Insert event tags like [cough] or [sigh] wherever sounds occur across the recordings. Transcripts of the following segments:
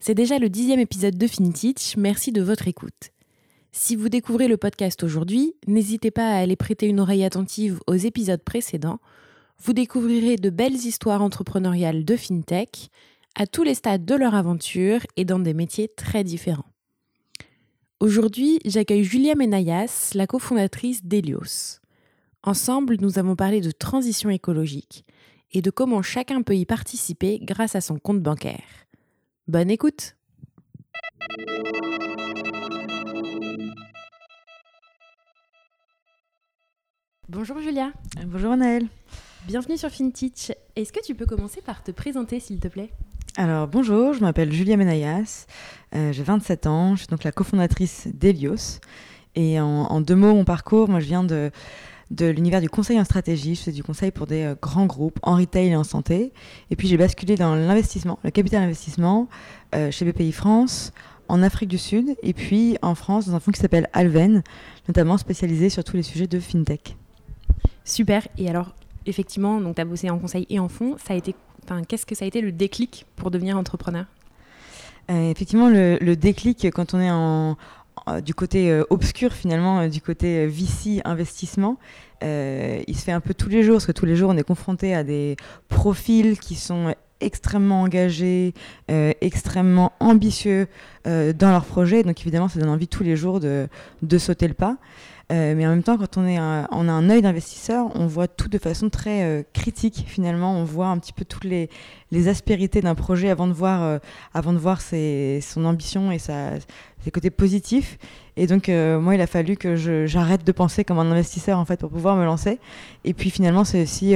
C'est déjà le dixième épisode de FinTech, merci de votre écoute. Si vous découvrez le podcast aujourd'hui, n'hésitez pas à aller prêter une oreille attentive aux épisodes précédents. Vous découvrirez de belles histoires entrepreneuriales de FinTech, à tous les stades de leur aventure et dans des métiers très différents. Aujourd'hui, j'accueille Julia Menayas, la cofondatrice d'Elios. Ensemble, nous avons parlé de transition écologique et de comment chacun peut y participer grâce à son compte bancaire. Bonne écoute Bonjour Julia. Bonjour Anaëlle. Bienvenue sur FinTech. Est-ce que tu peux commencer par te présenter s'il te plaît? Alors bonjour, je m'appelle Julia Menayas, euh, j'ai 27 ans, je suis donc la cofondatrice d'Elios. Et en, deux mots, mon parcours, moi je viens de, de l'univers du conseil en stratégie, je fais du conseil pour des euh, grands groupes en retail et en santé. Et puis j'ai basculé dans l'investissement, le capital investissement euh, chez BPI France, en Afrique du Sud, et puis en France dans un fonds qui s'appelle Alven, notamment spécialisé sur tous les sujets de FinTech. Super, et alors effectivement, tu as bossé en conseil et en fonds, ça a été qu'est-ce que ça a été le déclic pour devenir entrepreneur? Euh, Effectivement, le, déclic quand on est en, du côté euh, obscur finalement, euh, du côté VC investissement, il se fait un peu tous les jours, parce que tous les jours on est confronté à des profils qui sont extrêmement engagés, extrêmement ambitieux dans leur projet. Donc évidemment, ça donne envie tous les jours de, de sauter le pas. Euh, mais en même temps, quand on, est on a un œil d'investisseur, on voit tout de façon très euh, critique finalement. On voit un petit peu toutes les, les aspérités d'un projet avant de voir, euh, avant de voir ses, son ambition et sa, ses côtés positifs. Et donc, moi, il a fallu que j'arrête de penser comme un investisseur en fait pour pouvoir me lancer. Et puis finalement, c'est aussi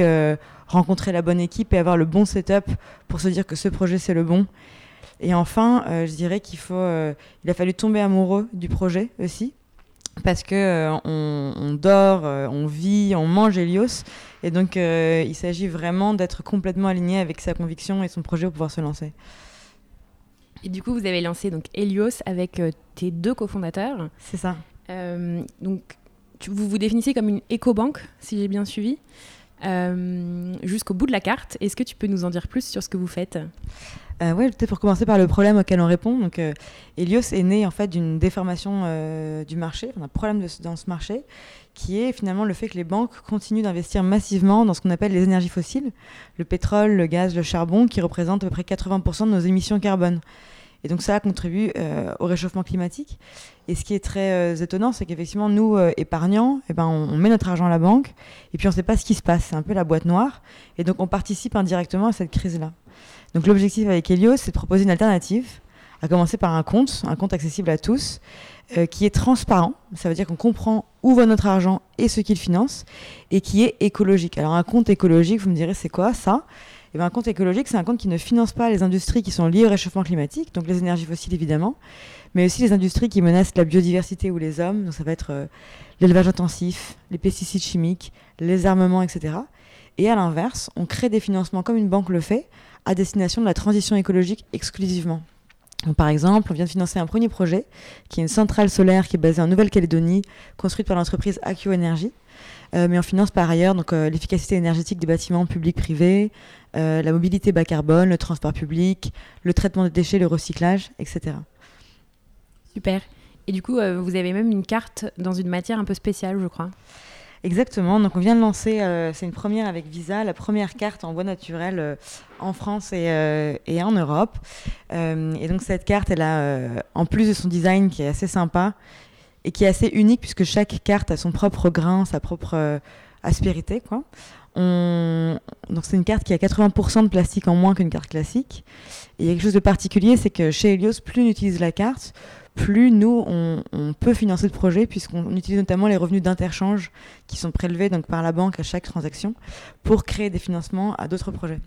rencontrer la bonne équipe et avoir le bon setup pour se dire que ce projet c'est le bon. Et enfin, je dirais qu'il faut, il a fallu tomber amoureux du projet aussi parce que euh, on, dort, euh, on vit, on mange Helios. Et donc, euh, il s'agit vraiment d'être complètement aligné avec sa conviction et son projet pour pouvoir se lancer. Et du coup, vous avez lancé donc Helios avec tes deux cofondateurs. C'est ça. donc, vous vous définissez comme une éco-banque, si j'ai bien suivi, jusqu'au bout de la carte. Est-ce que tu peux nous en dire plus sur ce que vous faites? Euh, oui, peut-être pour commencer par le problème auquel on répond. Donc, euh, Helios est né en fait d'une déformation euh, du marché, d'un problème dans ce marché, qui est finalement le fait que les banques continuent d'investir massivement dans ce qu'on appelle les énergies fossiles, le pétrole, le gaz, le charbon, qui représentent à peu près 80% de nos émissions carbone. Et donc ça contribue au réchauffement climatique. Et ce qui est très étonnant, c'est qu'effectivement, nous, épargnants, eh ben, on, met notre argent à la banque, et puis on ne sait pas ce qui se passe. C'est un peu la boîte noire. Et donc on participe indirectement à cette crise-là. Donc l'objectif avec Helios, c'est de proposer une alternative, à commencer par un compte, un compte accessible à tous, euh, qui est transparent. Ça veut dire qu'on comprend où va notre argent et ce qu'il finance, et qui est écologique. Alors un compte écologique, vous me direz, c'est quoi ça? Eh bien, un compte écologique, c'est un compte qui ne finance pas les industries qui sont liées au réchauffement climatique, donc les énergies fossiles évidemment, mais aussi les industries qui menacent la biodiversité ou les hommes. Donc ça va être euh, l'élevage intensif, les pesticides chimiques, les armements, etc. Et à l'inverse, on crée des financements comme une banque le fait, à destination de la transition écologique exclusivement. par exemple, on vient de financer un premier projet qui est une centrale solaire qui est basée en Nouvelle-Calédonie, construite par l'entreprise Accio Energy. Euh, mais on finance par ailleurs donc euh, l'efficacité énergétique des bâtiments publics privés, euh, la mobilité bas carbone, le transport public, le traitement des déchets, le recyclage, etc. Super. Et du coup, vous avez même une carte dans une matière un peu spéciale, je crois. Exactement. Donc on vient de lancer, c'est une première avec Visa, la première carte en bois naturel en France et, et, en Europe. et donc cette carte, elle a, en plus de son design qui est assez sympa et qui est assez unique puisque chaque carte a son propre grain, sa propre aspérité, quoi. Donc c'est une carte qui a 80% de plastique en moins qu'une carte classique. Et il y a quelque chose de particulier, c'est que chez Helios, plus on utilise la carte, plus nous, on, peut financer le projet, puisqu'on utilise notamment les revenus d'interchange qui sont prélevés donc, par la banque à chaque transaction pour créer des financements à d'autres projets.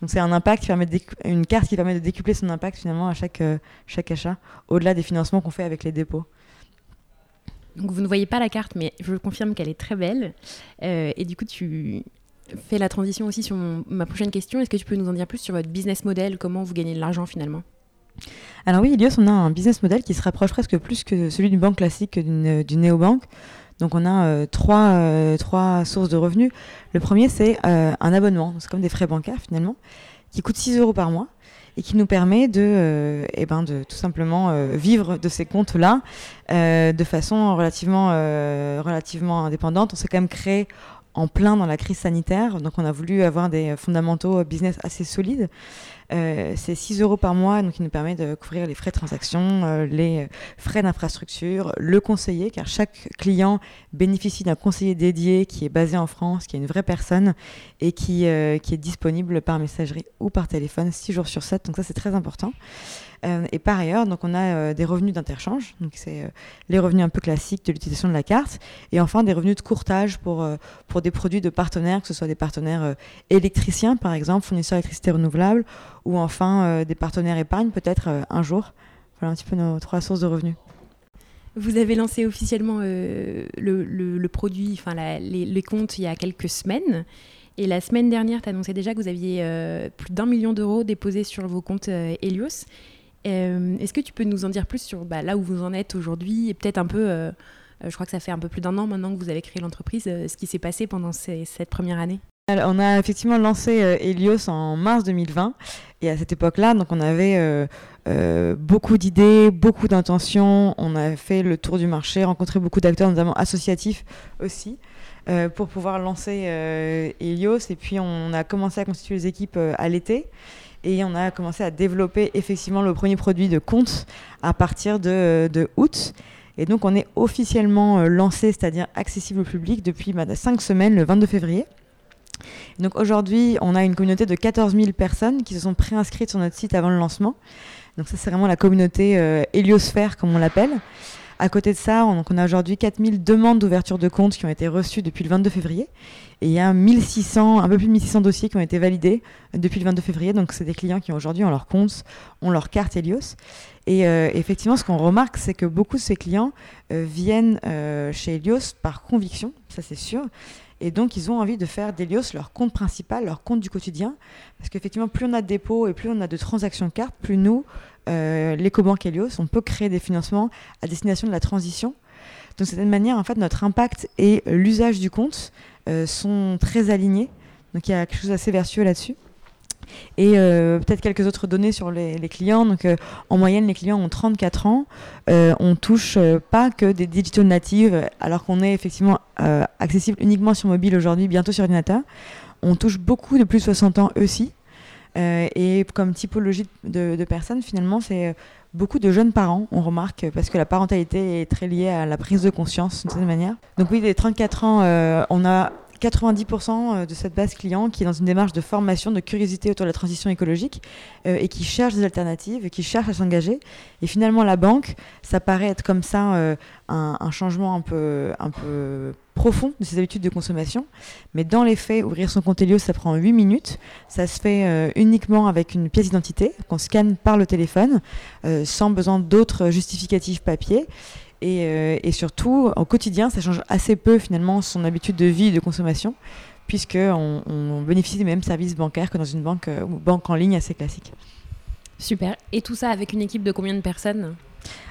Donc c'est un impact qui permet une carte qui permet de décupler son impact finalement à chaque, euh, chaque achat, au-delà des financements qu'on fait avec les dépôts. Donc vous ne voyez pas la carte, mais je confirme qu'elle est très belle. Euh, et du coup, tu fais la transition aussi sur ma prochaine question. Est-ce que tu peux nous en dire plus sur votre business model? Comment vous gagnez de l'argent finalement? Alors oui, Ilios, on a un business model qui se rapproche presque plus que celui d'une banque classique que d'une néobanque. Donc on a euh, trois, euh, trois sources de revenus. Le premier, c'est un abonnement. C'est comme des frais bancaires finalement, qui coûte 6 euros par mois et qui nous permet de, euh, eh ben de tout simplement euh, vivre de ces comptes-là euh, de façon relativement, relativement indépendante. On s'est quand même créé en plein dans la crise sanitaire, donc on a voulu avoir des fondamentaux business assez solides. Euh, c'est 6 euros par mois, donc il nous permet de couvrir les frais de transaction, euh, les frais d'infrastructure, le conseiller, car chaque client bénéficie d'un conseiller dédié qui est basé en France, qui est une vraie personne et qui, euh, qui est disponible par messagerie ou par téléphone 6 jours sur 7. Donc ça, c'est très important. Euh, et par ailleurs, donc on a euh, des revenus d'interchange, donc c'est euh, les revenus un peu classiques de l'utilisation de la carte, et enfin des revenus de courtage pour, pour des produits de partenaires, que ce soit des partenaires électriciens par exemple, fournisseurs d'électricité renouvelable, ou enfin des partenaires épargne peut-être un jour. Voilà un petit peu nos trois sources de revenus. Vous avez lancé officiellement le, produit, enfin les, comptes il y a quelques semaines. Et la semaine dernière, tu annonçais déjà que vous aviez plus d'un million d'euros déposés sur vos comptes Helios. Euh, est-ce que tu peux nous en dire plus sur bah, là où vous en êtes aujourd'hui et peut-être un peu, euh, euh, je crois que ça fait un peu plus d'un an maintenant que vous avez créé l'entreprise, ce qui s'est passé pendant cette première année Alors, On a effectivement lancé Helios en mars 2020 et à cette époque-là, donc on avait beaucoup d'idées, beaucoup d'intentions, on a fait le tour du marché, rencontré beaucoup d'acteurs, notamment associatifs aussi. pour pouvoir lancer Helios et puis on a commencé à constituer les équipes à l'été et on a commencé à développer effectivement le premier produit de compte à partir de, août. Et donc on est officiellement euh, lancé, c'est-à-dire accessible au public depuis bah, cinq semaines, le 22 février. Donc aujourd'hui, on a une communauté de 14 000 personnes qui se sont préinscrites sur notre site avant le lancement. Donc ça, c'est vraiment la communauté euh, héliosphère, comme on l'appelle. À côté de ça, on, a aujourd'hui 4000 demandes d'ouverture de compte qui ont été reçues depuis le 22 février. Et il y a 1600, un peu plus de 1600 dossiers qui ont été validés depuis le 22 février. Donc, c'est des clients qui aujourd'hui ont leur compte, ont leur carte Helios. Et euh, effectivement, ce qu'on remarque, c'est que beaucoup de ces clients euh, viennent euh, chez Helios par conviction, ça c'est sûr. Et donc, ils ont envie de faire d'Helios leur compte principal, leur compte du quotidien. Parce qu'effectivement, plus on a de dépôts et plus on a de transactions cartes, plus nous, l'écobanque Helios, on peut créer des financements à destination de la transition. Donc, de cette manière, en fait, notre impact et l'usage du compte euh, sont très alignés. Donc il y a quelque chose d'assez vertueux là-dessus. Et euh, peut-être quelques autres données sur les, clients. Donc, euh, en moyenne, les clients ont 34 ans. On on touche pas que des digital natives, alors qu'on est effectivement accessible uniquement sur mobile aujourd'hui, bientôt sur ordinateur. On touche beaucoup de plus de 60 ans aussi. Et comme typologie de, personnes, finalement, c'est beaucoup de jeunes parents, on remarque, parce que la parentalité est très liée à la prise de conscience d'une certaine manière. Donc oui, des 34 ans, euh, on a 90% euh, de cette base client qui est dans une démarche de formation, de curiosité autour de la transition écologique euh, et qui cherche des alternatives qui cherche à s'engager. Et finalement, la banque, ça paraît être comme ça euh, un, changement un peu, un peu profond de ses habitudes de consommation. Mais dans les faits, ouvrir son compte Helios, ça prend 8 minutes. Ça se fait uniquement avec une pièce d'identité qu'on scanne par le téléphone, sans besoin d'autres justificatifs papier. Euh, et, surtout, au quotidien, ça change assez peu finalement son habitude de vie et de consommation, puisqu'on on bénéficie des mêmes services bancaires que dans une banque, euh, banque en ligne assez classique. Super. Et tout ça avec une équipe de combien de personnes?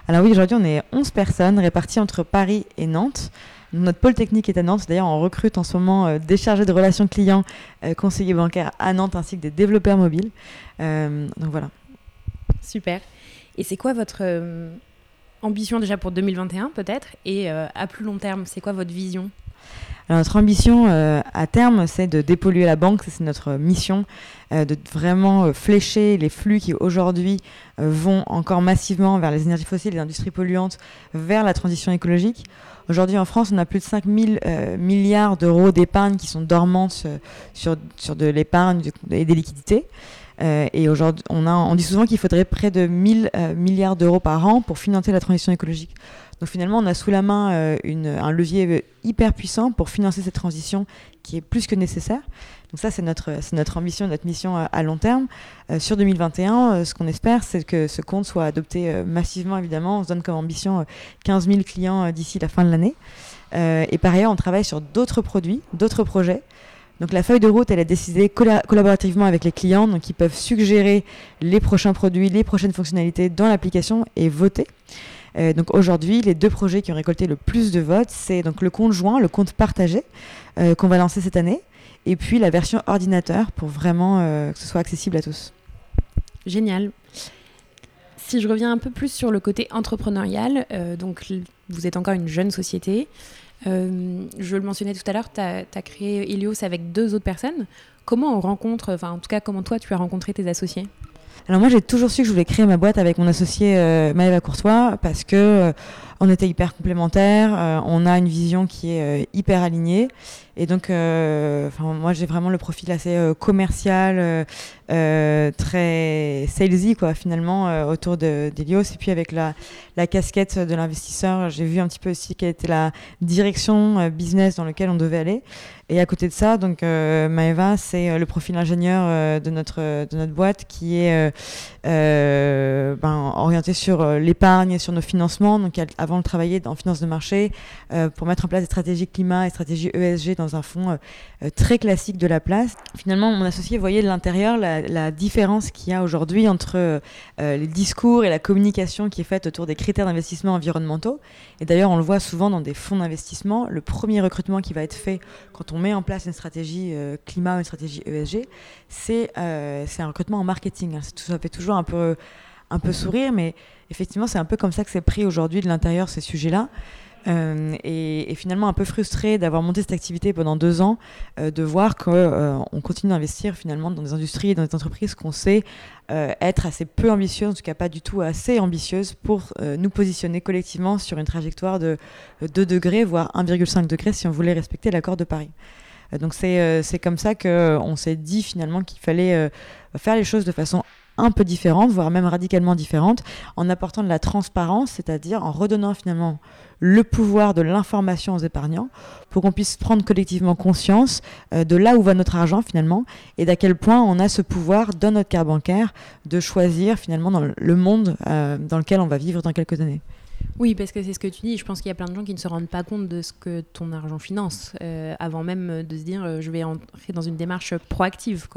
Alors oui, aujourd'hui, on est 11 personnes réparties entre Paris et Nantes. Notre pôle technique est à Nantes. D'ailleurs, on recrute en ce moment euh, des chargés de relations clients, conseillers bancaires à Nantes, ainsi que des développeurs mobiles. donc voilà. Super. Et c'est quoi votre ambition déjà pour 2021 peut-être? Et euh, à plus long terme, c'est quoi votre vision? Notre ambition à terme, c'est de dépolluer la banque, c'est notre mission, de vraiment flécher les flux qui aujourd'hui vont encore massivement vers les énergies fossiles, les industries polluantes, vers la transition écologique. Aujourd'hui, en France, on a plus de 5 000 milliards d'euros d'épargne qui sont dormantes sur, de l'épargne et des liquidités. Euh, et aujourd'hui, on, on dit souvent qu'il faudrait près de 1000 euh, milliards d'euros par an pour financer la transition écologique. Donc finalement, on a sous la main euh, une, un levier hyper puissant pour financer cette transition qui est plus que nécessaire. Donc ça, c'est notre, notre ambition, notre mission à, long terme. sur 2021, ce qu'on espère, c'est que ce compte soit adopté massivement, évidemment. On se donne comme ambition 15 000 clients d'ici la fin de l'année. et par ailleurs, on travaille sur d'autres produits, d'autres projets. Donc la feuille de route, elle est décidée collaborativement avec les clients, donc ils peuvent suggérer les prochains produits, les prochaines fonctionnalités dans l'application et voter. Euh, donc aujourd'hui, les deux projets qui ont récolté le plus de votes, c'est donc le compte joint, le compte partagé euh, qu'on va lancer cette année, et puis la version ordinateur pour vraiment euh, que ce soit accessible à tous. Génial. Si je reviens un peu plus sur le côté entrepreneurial, donc vous êtes encore une jeune société. Je le mentionnais tout à l'heure, tu as, créé Helios avec deux autres personnes. Comment on rencontre, enfin en tout cas comment toi tu as rencontré tes associés? Alors moi j'ai toujours su que je voulais créer ma boîte avec mon associé euh, Maëva Courtois parce que euh, on était hyper complémentaires, euh, on a une vision qui est hyper alignée et donc moi j'ai vraiment le profil assez commercial, très salesy quoi finalement autour d'Elios et puis avec la, casquette de l'investisseur j'ai vu un petit peu aussi quelle était la direction business dans laquelle on devait aller. Et à côté de ça, donc euh, Maeva, c'est euh, le profil ingénieur euh, de notre de notre boîte qui est ben, orienté sur l'épargne et sur nos financements. Donc avant de travailler en finance de marché pour mettre en place des stratégies climat et stratégies ESG dans un fonds très classique de la place. Finalement, mon associé voyait de l'intérieur la, la, différence qu'il y a aujourd'hui entre les discours et la communication qui est faite autour des critères d'investissement environnementaux. Et d'ailleurs, on le voit souvent dans des fonds d'investissement. Le premier recrutement qui va être fait quand on met en place une stratégie euh, climat ou une stratégie ESG, euh, c'est un recrutement en marketing. Hein. Ça fait toujours un peu, un peu sourire, mais effectivement, c'est un peu comme ça que c'est pris aujourd'hui de l'intérieur ces sujets-là. Euh, et, finalement un peu frustré d'avoir monté cette activité pendant deux ans, de voir qu'on on continue d'investir finalement dans des industries et dans des entreprises qu'on sait être assez peu ambitieuses, en tout cas pas du tout assez ambitieuses pour nous positionner collectivement sur une trajectoire de 2 degrés, voire 1,5 degré si on voulait respecter l'accord de Paris. Donc c'est comme ça qu'on s'est dit finalement qu'il fallait faire les choses de façon un peu différente, voire même radicalement différente, en apportant de la transparence, c'est-à-dire en redonnant finalement le pouvoir de l'information aux épargnants pour qu'on puisse prendre collectivement conscience euh, de là où va notre argent finalement et d'à quel point on a ce pouvoir dans notre carte bancaire de choisir finalement dans le monde euh, dans lequel on va vivre dans quelques années. Oui, parce que c'est ce que tu dis. Je pense qu'il y a plein de gens qui ne se rendent pas compte de ce que ton argent finance euh, avant même de se dire je vais entrer dans une démarche proactive.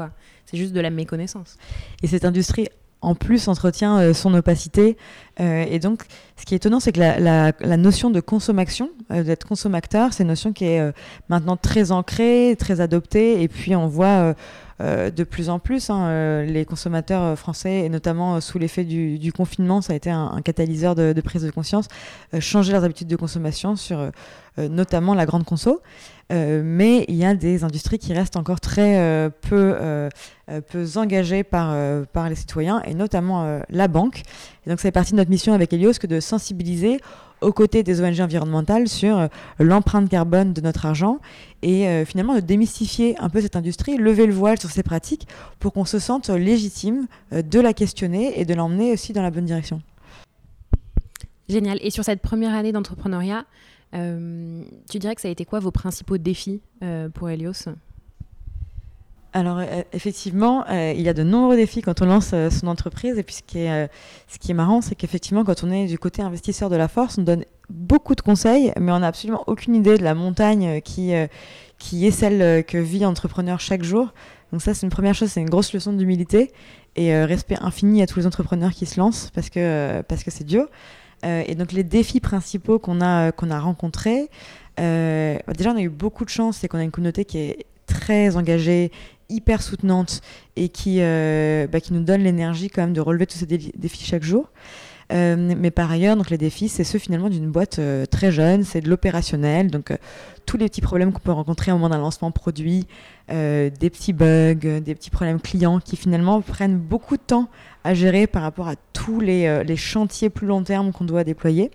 C'est juste de la méconnaissance. Et cette industrie en plus entretient euh, son opacité. Euh, et donc, ce qui est étonnant, c'est que la, notion de consommation, euh, d'être consommateur, c'est une notion qui est maintenant très ancrée, très adoptée. Et puis, on voit de plus en plus hein, les consommateurs français, et notamment sous l'effet du, confinement, ça a été un, catalyseur de, de, prise de conscience, changer leurs habitudes de consommation sur notamment la grande conso. Euh, mais il y a des industries qui restent encore très euh, peu, euh, engagées par, les citoyens, et notamment la banque. Et donc, c'est partie de notre mission avec Helios que de sensibiliser aux côtés des ONG environnementales sur l'empreinte carbone de notre argent et finalement de démystifier un peu cette industrie, lever le voile sur ces pratiques pour qu'on se sente légitime de la questionner et de l'emmener aussi dans la bonne direction. Génial. Et sur cette première année d'entrepreneuriat, euh, tu dirais que ça a été quoi vos principaux défis euh, pour Helios? Alors euh, effectivement, il y a de nombreux défis quand on lance son entreprise. Et puis ce qui est, ce qui est marrant, c'est qu'effectivement, quand on est du côté investisseur de la force, on donne beaucoup de conseils, mais on n'a absolument aucune idée de la montagne qui, qui est celle que vit l'entrepreneur chaque jour. Donc ça, c'est une première chose, c'est une grosse leçon d'humilité et respect infini à tous les entrepreneurs qui se lancent parce que parce que c'est dur. Euh, et donc les défis principaux qu'on a, qu'on a rencontrés, euh, déjà on a eu beaucoup de chance, c'est qu'on a une communauté qui est très engagée, hyper soutenante et qui, euh, bah, qui nous donne l'énergie quand même de relever tous ces défis chaque jour. mais par ailleurs, donc les défis, c'est ceux finalement d'une boîte très jeune, c'est de l'opérationnel, donc tous les petits problèmes qu'on peut rencontrer au moment d'un lancement produit, des petits bugs, des petits problèmes clients qui finalement prennent beaucoup de temps à gérer par rapport à tous les, les chantiers plus long terme qu'on doit déployer.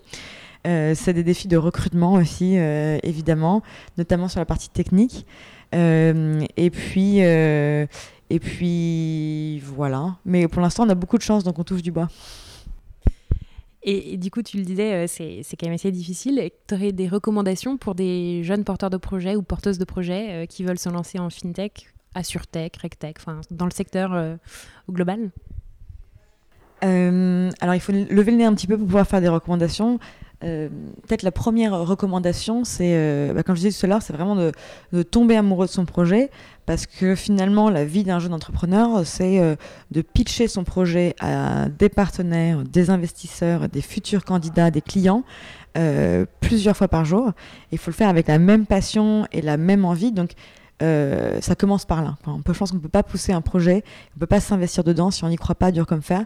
Euh, c'est des défis de recrutement aussi, euh, évidemment, notamment sur la partie technique. Euh, et puis, et puis voilà. Mais pour l'instant, on a beaucoup de chance, donc on touche du bois. Et, du coup, tu le disais, c'est, quand même assez difficile. Tu aurais des recommandations pour des jeunes porteurs de projets ou porteuses de projets qui veulent se lancer en fintech, AssureTech, RegTech, dans le secteur global? Alors, il faut lever le nez un petit peu pour pouvoir faire des recommandations. Euh, peut-être la première recommandation, c'est, euh, bah, comme je disais tout à l'heure, c'est vraiment de, tomber amoureux de son projet, parce que finalement, la vie d'un jeune entrepreneur, c'est euh, de pitcher son projet à des partenaires, des investisseurs, des futurs candidats, des clients, plusieurs fois par jour. Il faut le faire avec la même passion et la même envie. Donc, euh, ça commence par là. on peut, je pense qu'on ne peut pas pousser un projet, on ne peut pas s'investir dedans si on n'y croit pas dur comme fer.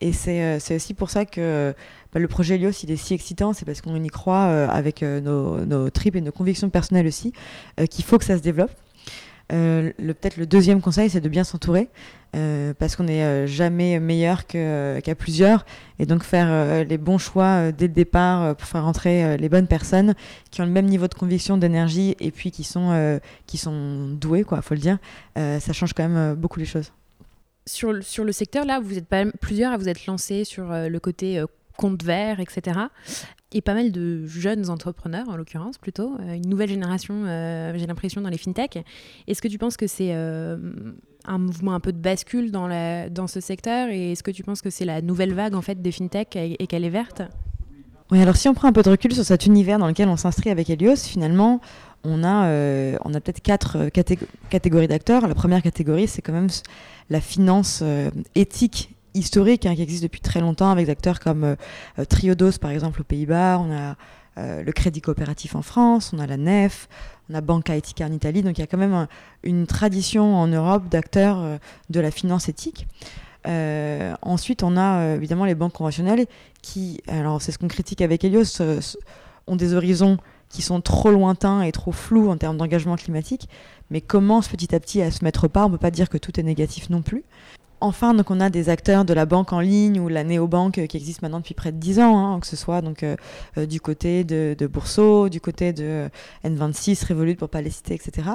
Et c'est euh, aussi pour ça que bah, le projet Helios, il est si excitant, c'est parce qu'on y croit euh, avec nos, nos, tripes et nos convictions personnelles aussi, qu'il faut que ça se développe. Euh, peut-être le deuxième conseil, c'est de bien s'entourer, euh, parce qu'on n'est euh, jamais meilleur qu'à plusieurs, et donc faire les bons choix dès le départ pour faire rentrer les bonnes personnes qui ont le même niveau de conviction, d'énergie, et puis qui sont, qui sont douées, quoi, faut le dire. ça change quand même beaucoup les choses. Sur, sur le secteur, là, vous êtes pas plusieurs à vous être lancés sur le côté compte vert, etc et pas mal de jeunes entrepreneurs, en l'occurrence, plutôt, euh, une nouvelle génération, euh, j'ai l'impression, dans les fintechs. Est-ce que tu penses que c'est euh, un mouvement un peu de bascule dans, la, dans ce secteur? Et est-ce que tu penses que c'est la nouvelle vague, en fait, des fintechs et, qu'elle est verte? Oui, alors si on prend un peu de recul sur cet univers dans lequel on s'inscrit avec Helios, finalement, on a, on a peut-être quatre catégories d'acteurs. La première catégorie, c'est quand même la finance éthique historique hein, qui existe depuis très longtemps avec des acteurs comme euh, euh, Triodos par exemple aux Pays-Bas, on a euh, le Crédit Coopératif en France, on a la NEF, on a Banca Etica en Italie, donc il y a quand même une tradition en Europe d'acteurs de la finance éthique. ensuite, on a évidemment les banques conventionnelles qui, alors c'est ce qu'on critique avec Helios, ont des horizons qui sont trop lointains et trop flous en termes d'engagement climatique, mais commencent petit à petit à se mettre au pas? On ne peut pas dire que tout est négatif non plus. Enfin, donc on a des acteurs de la banque en ligne ou la néobanque euh, qui existe maintenant depuis près de 10 ans, hein, que ce soit donc euh, euh, du côté de, de, du côté de N26, Revolut pour pas les citer, etc.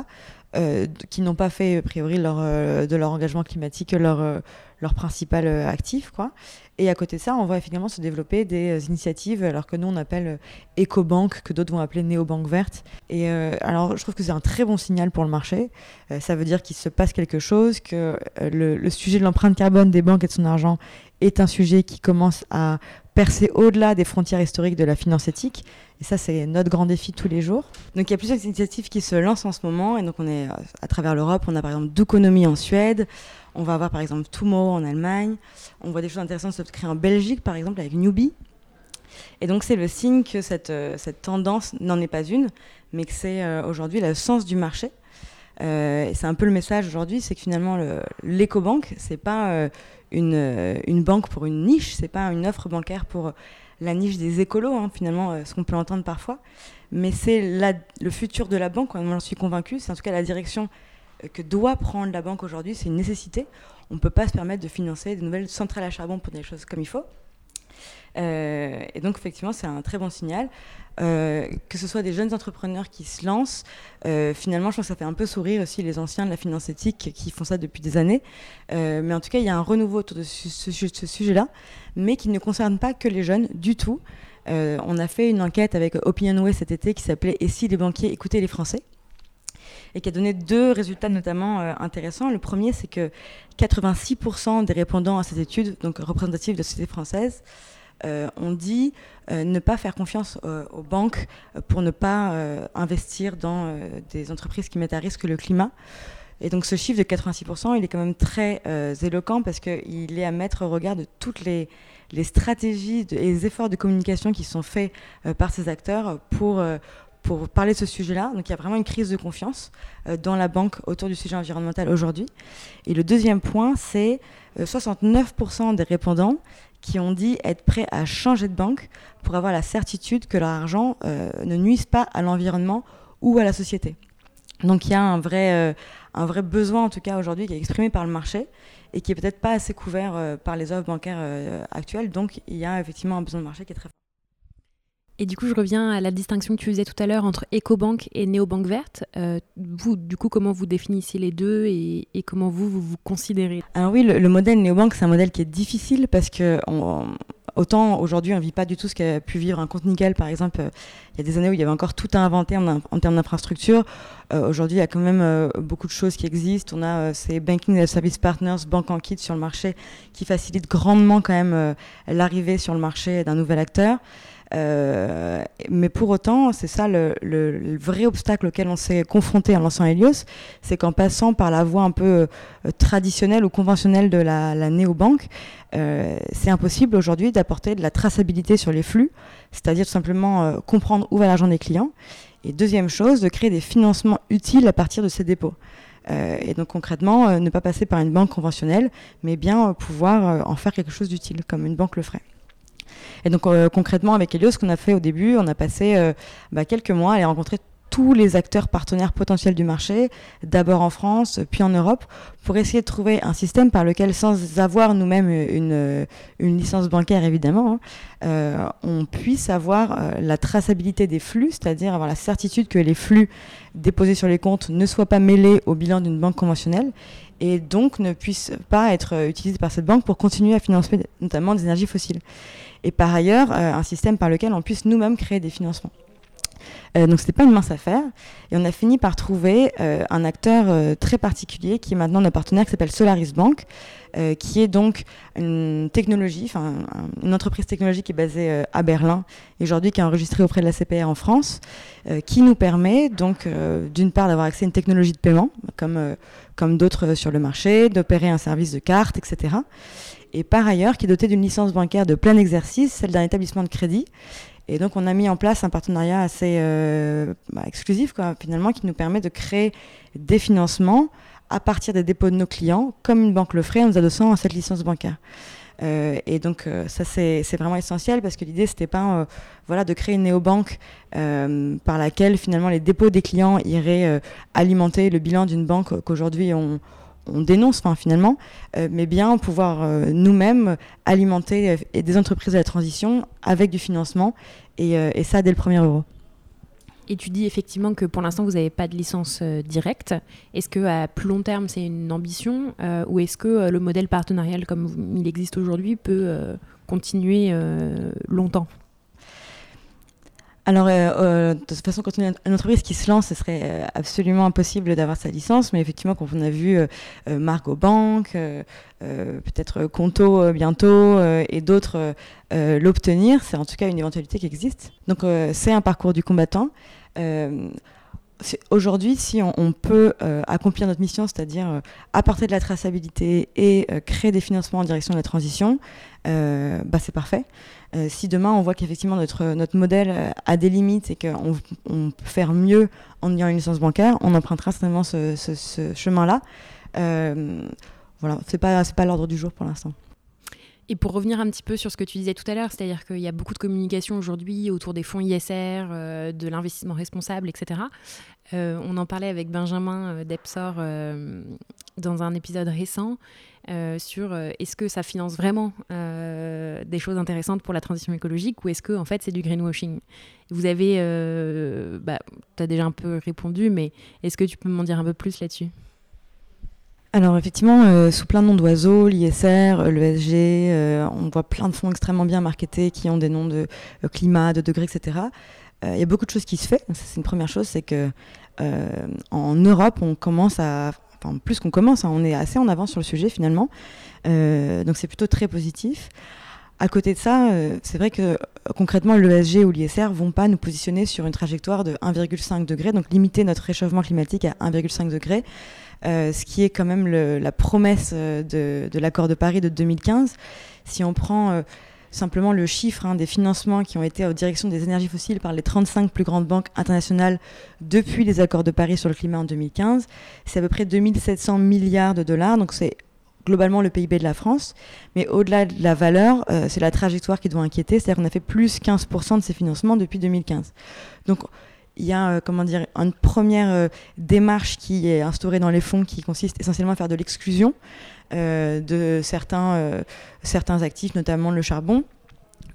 qui n'ont pas fait a priori de leur engagement climatique leur, leur principal actif, quoi. Et à côté de ça, on voit effectivement se développer des initiatives, alors que nous on appelle éco-banque, que d'autres vont appeler néo-banque verte. Et alors je trouve que c'est un très bon signal pour le marché. ça veut dire qu'il se passe quelque chose, que le, sujet de l'empreinte carbone des banques et de son argent est un sujet qui commence à percer au-delà des frontières historiques de la finance éthique. Et ça, c'est notre grand défi tous les jours. Donc il y a plusieurs initiatives qui se lancent en ce moment. Et donc on est euh, à travers l'Europe. On a par exemple Doconomy en Suède. On va avoir par exemple Tomorrow en Allemagne. On voit des choses intéressantes se créer en Belgique, par exemple, avec Newbie. Et donc c'est le signe que cette, euh, tendance n'en est pas une, mais que c'est euh, aujourd'hui le sens du marché. Euh, c'est un peu le message aujourd'hui, c'est que finalement l'éco-banque, c'est pas une, une, banque pour une niche, c'est pas une offre bancaire pour la niche des écolos, hein, finalement, ce qu'on peut entendre parfois, mais c'est le futur de la banque, moi j'en suis convaincue, c'est en tout cas la direction que doit prendre la banque aujourd'hui, c'est une nécessité. On ne peut pas se permettre de financer de nouvelles centrales à charbon pour des choses comme il faut. Euh, et donc, effectivement, c'est un très bon signal. Euh, que ce soit des jeunes entrepreneurs qui se lancent, euh, finalement, je pense que ça fait un peu sourire aussi les anciens de la finance éthique qui font ça depuis des années. mais en tout cas, il y a un renouveau autour de ce, ce sujet-là, mais qui ne concerne pas que les jeunes du tout. on a fait une enquête avec OpinionWay cet été qui s'appelait Et si les banquiers écoutaient les Français? Et qui a donné deux résultats notamment intéressants. Le premier, c'est que 86% des répondants à cette étude, donc représentative de la société française, euh, dit euh, ne pas faire confiance euh, aux banques pour ne pas investir dans des entreprises qui mettent à risque le climat. Et donc ce chiffre de 86%, il est quand même très éloquent parce qu'il est à mettre au regard de toutes les, stratégies et les efforts de communication qui sont faits par ces acteurs pour, pour parler de ce sujet-là. Donc il y a vraiment une crise de confiance dans la banque autour du sujet environnemental aujourd'hui. Et le deuxième point, c'est 69% des répondants qui ont dit être prêts à changer de banque pour avoir la certitude que leur argent ne nuise pas à l'environnement ou à la société. Donc il y a un vrai, un vrai besoin en tout cas aujourd'hui qui est exprimé par le marché et qui est peut-être pas assez couvert euh, par les offres bancaires euh, actuelles. Donc il y a effectivement un besoin de marché qui est très fort. Et du coup, je reviens à la distinction que tu faisais tout à l'heure entre EcoBank et Néobanque verte. Euh, vous, du coup, comment vous définissez les deux et, comment vous, vous considérez? Alors oui, le, modèle Néobank, c'est un modèle qui est difficile parce que Autant aujourd'hui, on ne vit pas du tout ce qu'a pu vivre un compte nickel, par exemple. Euh, il y a des années où il y avait encore tout à inventer en, termes d'infrastructure. Euh, aujourd'hui, il y a quand même beaucoup de choses qui existent. On a ces Banking Service Partners, Bank en Kit sur le marché, qui facilitent grandement quand même l'arrivée sur le marché d'un nouvel acteur. Euh, mais pour autant, c'est ça le, vrai obstacle auquel on s'est confronté en lançant Helios, c'est qu'en passant par la voie un peu euh, traditionnelle ou conventionnelle de la, la néobanque, euh, c'est impossible aujourd'hui d'apporter de la traçabilité sur les flux, c'est-à-dire tout simplement comprendre où va l'argent des clients. Et deuxième chose, de créer des financements utiles à partir de ces dépôts. et donc concrètement, ne pas passer par une banque conventionnelle, mais bien pouvoir en faire quelque chose d'utile, comme une banque le ferait. Et donc euh, concrètement avec Helios, ce qu'on a fait au début, on a passé euh, bah, quelques mois à aller rencontrer tous les acteurs partenaires potentiels du marché, d'abord en France, puis en Europe, pour essayer de trouver un système par lequel, sans avoir nous-mêmes une, une, licence bancaire évidemment, hein, euh, on puisse avoir la traçabilité des flux, c'est-à-dire avoir la certitude que les flux déposés sur les comptes ne soient pas mêlés au bilan d'une banque conventionnelle et donc ne puissent pas être utilisés par cette banque pour continuer à financer notamment des énergies fossiles et par ailleurs euh, un système par lequel on puisse nous-mêmes créer des financements. Euh, donc c'était pas une mince affaire et on a fini par trouver euh, un acteur très particulier qui est maintenant notre partenaire qui s'appelle Solaris Bank qui est donc une technologie, une entreprise technologique qui est basée à Berlin et aujourd'hui qui est enregistrée auprès de la CPR en France, qui nous permet donc d'une part d'avoir accès à une technologie de paiement comme, comme d'autres sur le marché, d'opérer un service de carte, etc et par ailleurs qui est doté d'une licence bancaire de plein exercice, celle d'un établissement de crédit. Et donc on a mis en place un partenariat assez euh, bah, exclusif finalement qui nous permet de créer des financements à partir des dépôts de nos clients, comme une banque le ferait en nous adossant à cette licence bancaire. Euh, et donc euh, ça c'est vraiment essentiel parce que l'idée c'était pas voilà de créer une néobanque par laquelle finalement les dépôts des clients iraient alimenter le bilan d'une banque qu'aujourd'hui on, on dénonce finalement, euh, mais bien pouvoir euh, nous-mêmes alimenter euh, des entreprises de la transition avec du financement, et, ça dès le premier euro. Et tu dis effectivement que pour l'instant, vous n'avez pas de licence directe. Est-ce que à plus long terme, c'est une ambition ou est-ce que le modèle partenarial comme il existe aujourd'hui peut continuer longtemps? Alors, euh, euh, de toute façon, quand on une entreprise qui se lance, ce serait euh, absolument impossible d'avoir sa licence. Mais effectivement, quand on a vu Margot Bank, peut-être Conto bientôt et d'autres l'obtenir, c'est en tout cas une éventualité qui existe. Donc, c'est un parcours du combattant. Aujourd'hui, si on, peut accomplir notre mission, c'est-à-dire apporter de la traçabilité et créer des financements en direction de la transition, bah, c'est parfait. Euh, si demain on voit qu'effectivement notre, notre modèle euh, a des limites et qu'on on peut faire mieux en ayant une licence bancaire, on empruntera certainement ce, chemin-là. Euh, voilà, c'est pas, pas l'ordre du jour pour l'instant. Et pour revenir un petit peu sur ce que tu disais tout à l'heure, c'est-à-dire qu'il y a beaucoup de communication aujourd'hui autour des fonds ISR, de l'investissement responsable, etc. on en parlait avec Benjamin Depsor dans un épisode récent. Euh, sur euh, est-ce que ça finance vraiment euh, des choses intéressantes pour la transition écologique ou est-ce que en fait c'est du greenwashing? Vous avez, bah, tu as déjà un peu répondu, mais est-ce que tu peux m'en dire un peu plus là-dessus? Alors effectivement, sous plein de noms d'oiseaux, l'ISR, l'ESG, on voit plein de fonds extrêmement bien marketés qui ont des noms de climat, de degrés, etc. Il y a beaucoup de choses qui se font. C'est une première chose, c'est que en Europe, on commence à enfin plus qu'on commence, hein, on est assez en avance sur le sujet finalement. Euh, donc c'est plutôt très positif. À côté de ça, euh, c'est vrai que euh, concrètement, l'ESG ou l'ISR vont pas nous positionner sur une trajectoire de 1,5 degré, donc limiter notre réchauffement climatique à 1,5 degré, ce qui est quand même la promesse de, l'accord de Paris de 2015. Si on prend simplement le chiffre hein, des financements qui ont été en direction des énergies fossiles par les 35 plus grandes banques internationales depuis les accords de Paris sur le climat en 2015. C'est à peu près 2700 milliards de dollars, donc c'est globalement le PIB de la France. Mais au-delà de la valeur, c'est la trajectoire qui doit inquiéter. C'est-à-dire qu'on a fait plus 15% de ces financements depuis 2015. Donc il y a comment dire une première démarche qui est instaurée dans les fonds qui consiste essentiellement à faire de l'exclusion de certains, certains actifs, notamment le charbon.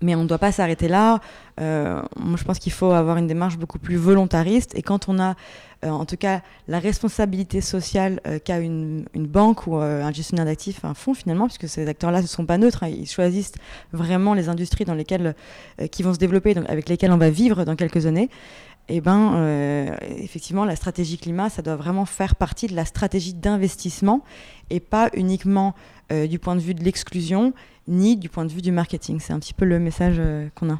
Mais on ne doit pas s'arrêter là. Euh, moi, je pense qu'il faut avoir une démarche beaucoup plus volontariste. Et quand on a, euh, en tout cas, la responsabilité sociale euh, qu'a une, banque ou un gestionnaire d'actifs, un fonds finalement, puisque ces acteurs-là ne sont pas neutres, hein, ils choisissent vraiment les industries dans lesquelles, qui vont se développer, avec lesquelles on va vivre dans quelques années. Eh ben, effectivement, la stratégie climat, ça doit vraiment faire partie de la stratégie d'investissement et pas uniquement du point de vue de l'exclusion ni du point de vue du marketing. C'est un petit peu le message euh, qu'on a.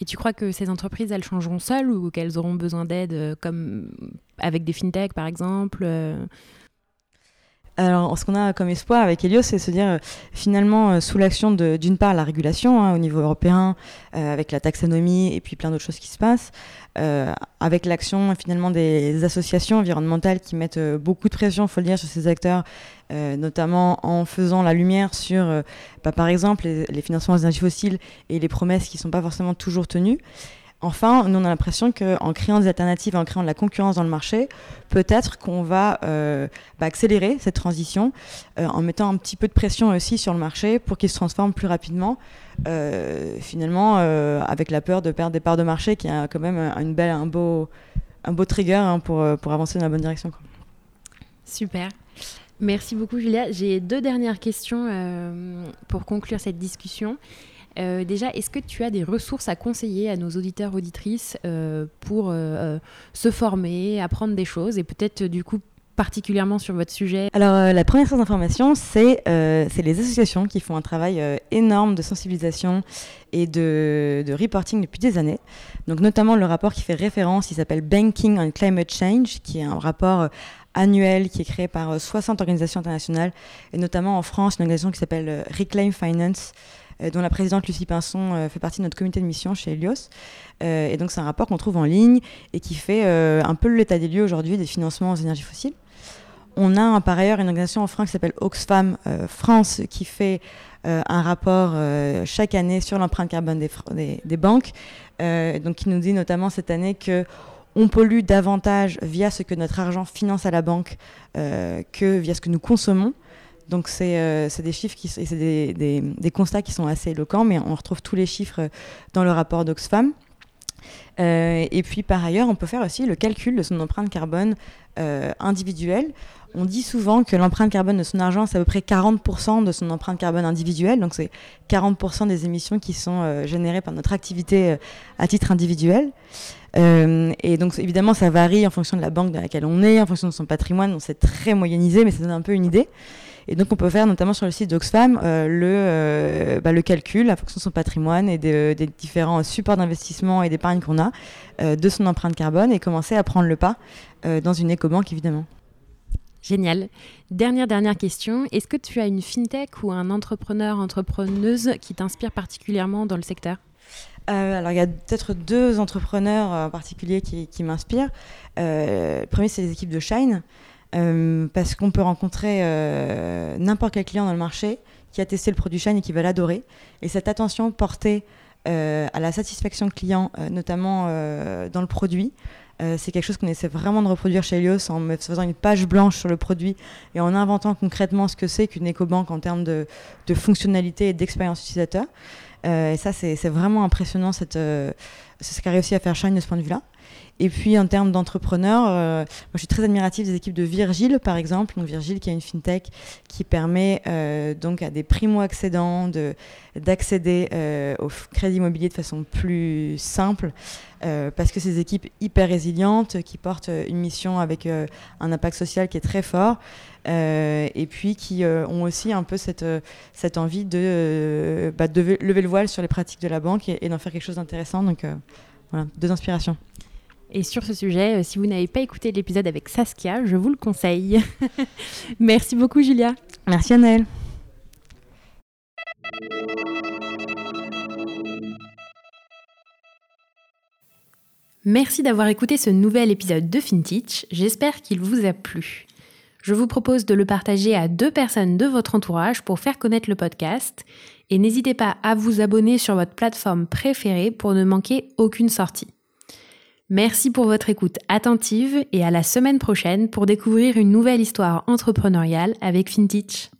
Et tu crois que ces entreprises, elles changeront seules ou qu'elles auront besoin d'aide, euh, comme avec des fintechs par exemple euh? Alors, ce qu'on a comme espoir avec Helios, c'est de se dire, finalement, sous l'action d'une part la régulation hein, au niveau européen, avec la taxonomie et puis plein d'autres choses qui se passent, avec l'action finalement des associations environnementales qui mettent beaucoup de pression, il faut le dire, sur ces acteurs euh, notamment en faisant la lumière sur, euh, bah, par exemple, les, financements des énergies fossiles et les promesses qui ne sont pas forcément toujours tenues. Enfin, nous, on a l'impression qu'en créant des alternatives, en créant de la concurrence dans le marché, peut-être qu'on va euh, bah, accélérer cette transition en mettant un petit peu de pression aussi sur le marché pour qu'il se transforme plus rapidement, finalement, avec la peur de perdre des parts de marché, qui est quand même une belle, un, beau, un beau trigger hein, pour, pour avancer dans la bonne direction. Super. Merci beaucoup, Julia. J'ai deux dernières questions euh, pour conclure cette discussion. Euh, déjà, est-ce que tu as des ressources à conseiller à nos auditeurs auditrices euh, pour se former, apprendre des choses et peut-être du coup particulièrement sur votre sujet Alors la première source d'information, c'est les associations qui font un travail énorme de sensibilisation et de, de, reporting depuis des années. Donc notamment le rapport qui fait référence, il s'appelle Banking on Climate Change, qui est un rapport annuel qui est créé par 60 euh, organisations internationales, et notamment en France, une organisation qui s'appelle euh, Reclaim Finance, euh, dont la présidente Lucie Pinson fait partie de notre comité de mission chez Helios. et donc c'est un rapport qu'on trouve en ligne et qui fait un peu l'état des lieux aujourd'hui des financements aux énergies fossiles. On a par ailleurs une organisation en France qui s'appelle Oxfam France qui fait un rapport chaque année sur l'empreinte carbone des, des banques, donc qui nous dit notamment cette année que on pollue davantage via ce que notre argent finance à la banque euh, que via ce que nous consommons. Donc c'est euh, des chiffres qui c'est des, constats qui sont assez éloquents, mais on retrouve tous les chiffres dans le rapport d'Oxfam. Euh, et puis par ailleurs, on peut faire aussi le calcul de son empreinte carbone individuelle. On dit souvent que l'empreinte carbone de son argent, c'est à peu près 40% de son empreinte carbone individuelle. Donc c'est 40% des émissions qui sont générées par notre activité à titre individuel. Euh, et donc évidemment, ça varie en fonction de la banque dans laquelle on est, en fonction de son patrimoine. On c'est très moyennisé, mais ça donne un peu une idée. Et donc on peut faire notamment sur le site d'Oxfam euh, le, euh, bah, le calcul en fonction de son patrimoine et des différents supports d'investissement et d'épargne qu'on a de son empreinte carbone et commencer à prendre le pas dans une éco-banque évidemment. Génial. Dernière, dernière question. Est-ce que tu as une fintech ou un entrepreneur, entrepreneuse qui t'inspire particulièrement dans le secteur? Euh, alors, il y a peut-être deux entrepreneurs en particulier qui, m'inspirent. Euh, le premier, c'est les équipes de Shine, euh, parce qu'on peut rencontrer n'importe quel client dans le marché qui a testé le produit Shine et qui va l'adorer. Et cette attention portée à la satisfaction client, notamment dans le produit, c'est quelque chose qu'on essaie vraiment de reproduire chez Elios en faisant une page blanche sur le produit et en inventant concrètement ce que c'est qu'une éco-banque en termes de, fonctionnalité et d'expérience utilisateur. Euh, et ça, c'est vraiment impressionnant, cette, euh, ce qu'a réussi à faire Shine de ce point de vue-là. Et puis en termes d'entrepreneurs, euh, je suis très admirative des équipes de Virgile par exemple. Donc Virgile qui est une fintech qui permet donc à des primo-accédants d'accéder au crédit immobilier de façon plus simple parce que ces équipes hyper résilientes qui portent une mission avec un impact social qui est très fort euh, et puis qui euh, ont aussi un peu cette, euh, envie de, bah, de, lever le voile sur les pratiques de la banque et, d'en faire quelque chose d'intéressant. Donc voilà, deux inspirations. Et sur ce sujet, si vous n'avez pas écouté l'épisode avec Saskia, je vous le conseille. [laughs] Merci beaucoup Julia. Merci Annelle. Merci d'avoir écouté ce nouvel épisode de FinTech. J'espère qu'il vous a plu. Je vous propose de le partager à deux personnes de votre entourage pour faire connaître le podcast. Et n'hésitez pas à vous abonner sur votre plateforme préférée pour ne manquer aucune sortie. Merci pour votre écoute attentive et à la semaine prochaine pour découvrir une nouvelle histoire entrepreneuriale avec FinTech.